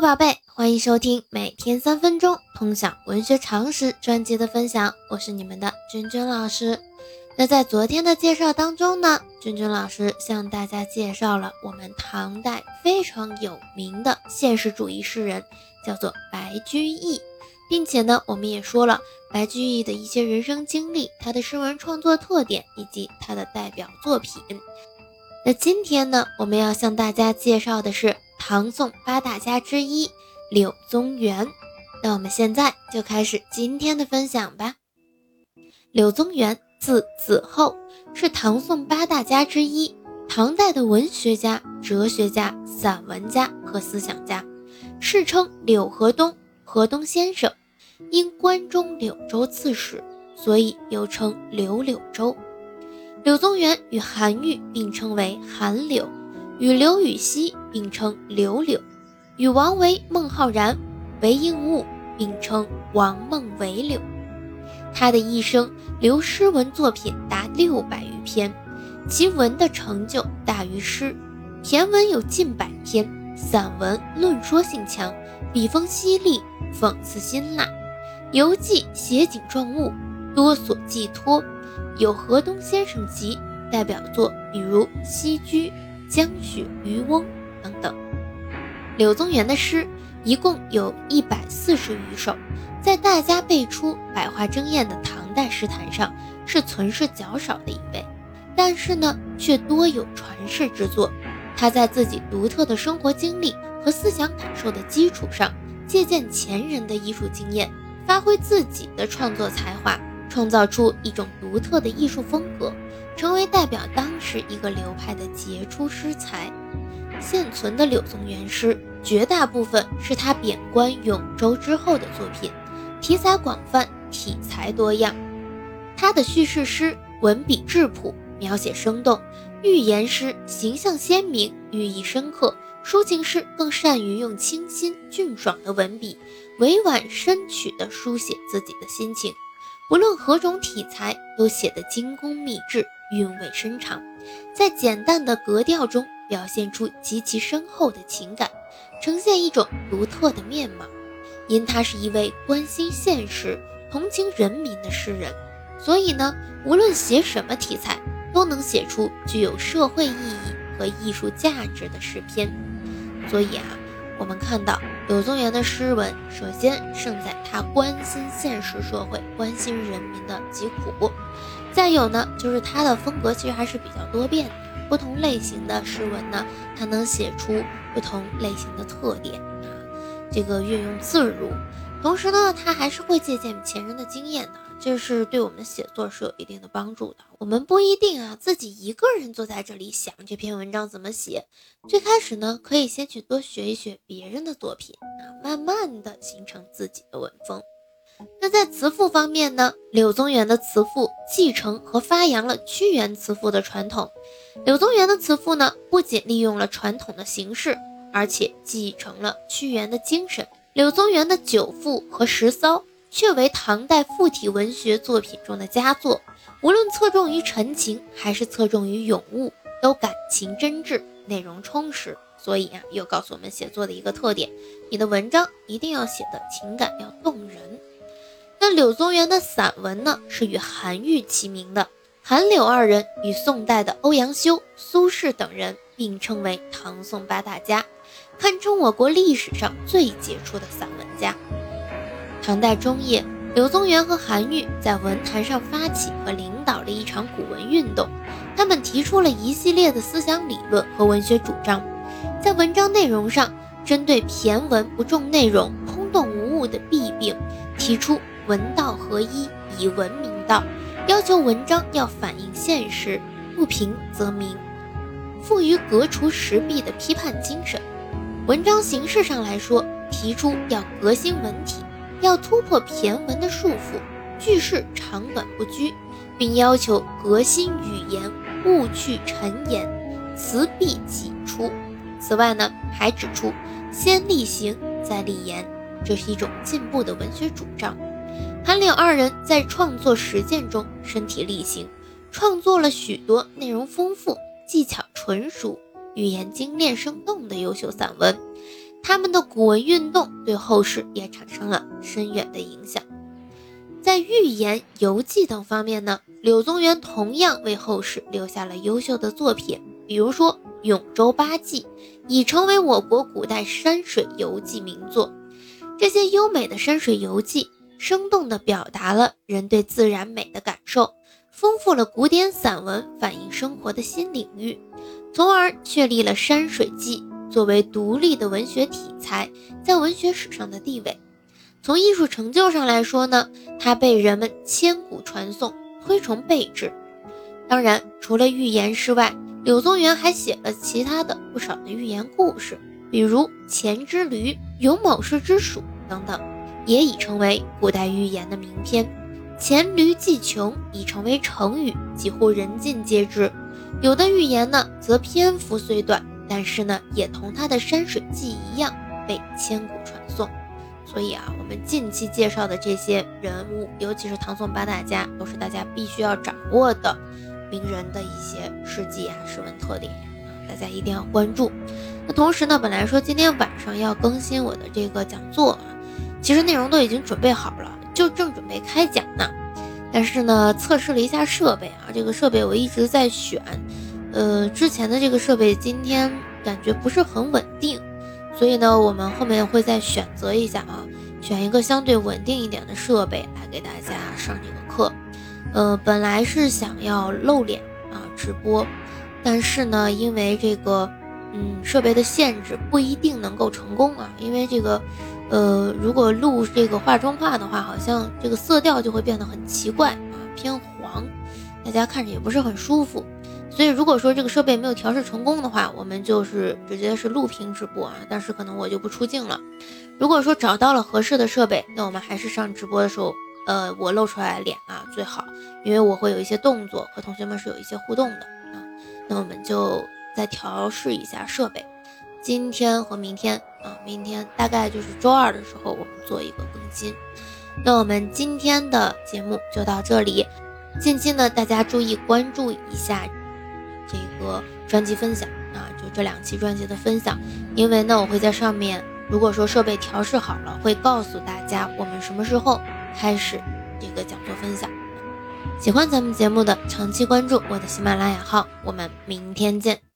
宝贝，欢迎收听每天三分钟通晓文学常识专辑的分享，我是你们的君君老师。那在昨天的介绍当中呢，君君老师向大家介绍了我们唐代非常有名的现实主义诗人，叫做白居易，并且呢，我们也说了白居易的一些人生经历、他的诗文创作特点以及他的代表作品。那今天呢，我们要向大家介绍的是。唐宋八大家之一柳宗元，那我们现在就开始今天的分享吧。柳宗元字子厚，是唐宋八大家之一，唐代的文学家、哲学家、散文家和思想家，世称柳河东、河东先生。因关中柳州刺史，所以又称柳柳州。柳宗元与韩愈并称为韩柳。与刘禹锡并称刘柳，与王维、孟浩然、韦应物并称王孟韦柳。他的一生留诗文作品达六百余篇，其文的成就大于诗。骈文有近百篇，散文论说性强，笔锋犀利，讽刺辛辣。游记写景状物，多所寄托，有《河东先生集》代表作，比如《西居》。江雪渔翁等等，柳宗元的诗一共有一百四十余首，在大家辈出、百花争艳的唐代诗坛上是存世较少的一位，但是呢，却多有传世之作。他在自己独特的生活经历和思想感受的基础上，借鉴前人的艺术经验，发挥自己的创作才华，创造出一种独特的艺术风格。成为代表当时一个流派的杰出诗才。现存的柳宗元诗，绝大部分是他贬官永州之后的作品，题材广泛，体裁多样。他的叙事诗文笔质朴，描写生动；寓言诗形象鲜明，寓意深刻；抒情诗更善于用清新俊爽的文笔，委婉深曲地书写自己的心情。不论何种题材，都写得精工秘制。韵味深长，在简单的格调中表现出极其深厚的情感，呈现一种独特的面貌。因他是一位关心现实、同情人民的诗人，所以呢，无论写什么题材，都能写出具有社会意义和艺术价值的诗篇。所以啊，我们看到柳宗元的诗文，首先胜在他关心现实社会、关心人民的疾苦。再有呢，就是他的风格其实还是比较多变的，不同类型的诗文呢，他能写出不同类型的特点，这个运用自如。同时呢，他还是会借鉴前人的经验的，这是对我们写作是有一定的帮助的。我们不一定啊，自己一个人坐在这里想这篇文章怎么写，最开始呢，可以先去多学一学别人的作品啊，慢慢的形成自己的文风。那在词赋方面呢？柳宗元的词赋继承和发扬了屈原词赋的传统。柳宗元的词赋呢，不仅利用了传统的形式，而且继承了屈原的精神。柳宗元的《九赋》和《十骚》却为唐代赋体文学作品中的佳作。无论侧重于陈情，还是侧重于咏物，都感情真挚，内容充实。所以啊，又告诉我们写作的一个特点：你的文章一定要写的情感要动人。那柳宗元的散文呢，是与韩愈齐名的。韩柳二人与宋代的欧阳修、苏轼等人并称为唐宋八大家，堪称我国历史上最杰出的散文家。唐代中叶，柳宗元和韩愈在文坛上发起和领导了一场古文运动，他们提出了一系列的思想理论和文学主张，在文章内容上，针对骈文不重内容、空洞无物的弊病，提出。文道合一，以文明道，要求文章要反映现实，不平则鸣，富于革除时弊的批判精神。文章形式上来说，提出要革新文体，要突破骈文的束缚，句式长短不拘，并要求革新语言，勿去陈言，词必己出。此外呢，还指出先立行再立言，这是一种进步的文学主张。韩柳二人在创作实践中身体力行，创作了许多内容丰富、技巧纯熟、语言精炼生动的优秀散文。他们的古文运动对后世也产生了深远的影响。在寓言、游记等方面呢，柳宗元同样为后世留下了优秀的作品，比如说《永州八记》，已成为我国古代山水游记名作。这些优美的山水游记，生动地表达了人对自然美的感受，丰富了古典散文反映生活的新领域，从而确立了山水记作为独立的文学题材在文学史上的地位。从艺术成就上来说呢，它被人们千古传颂，推崇备至。当然，除了寓言诗外，柳宗元还写了其他的不少的寓言故事，比如《钱之驴》《有某氏之鼠》等等，也已成为古代寓言的名篇。黔驴技穷已成为成语，几乎人尽皆知。有的寓言呢，则篇幅虽短，但是呢，也同他的山水记一样，被千古传颂。所以啊，我们近期介绍的这些人物，尤其是唐宋八大家，都是大家必须要掌握的名人的一些事迹啊、诗文特点啊，大家一定要关注。那同时呢，本来说今天晚上要更新我的这个讲座啊，其实内容都已经准备好了，就正准备开讲呢。但是呢，测试了一下设备啊，这个设备我一直在选，呃，之前的这个设备今天感觉不是很稳定。所以呢，我们后面会再选择一下啊，选一个相对稳定一点的设备来给大家上这个课。呃，本来是想要露脸啊直播，但是呢，因为这个嗯设备的限制，不一定能够成功啊。因为这个，呃，如果录这个画中画的话，好像这个色调就会变得很奇怪啊，偏黄，大家看着也不是很舒服。所以，如果说这个设备没有调试成功的话，我们就是直接是录屏直播啊。但是可能我就不出镜了。如果说找到了合适的设备，那我们还是上直播的时候，呃，我露出来脸啊最好，因为我会有一些动作和同学们是有一些互动的啊。那我们就再调试一下设备。今天和明天啊，明天大概就是周二的时候，我们做一个更新。那我们今天的节目就到这里。近期呢，大家注意关注一下。这个专辑分享啊，就这两期专辑的分享，因为呢，我会在上面，如果说设备调试好了，会告诉大家我们什么时候开始这个讲座分享。喜欢咱们节目的，长期关注我的喜马拉雅号，我们明天见。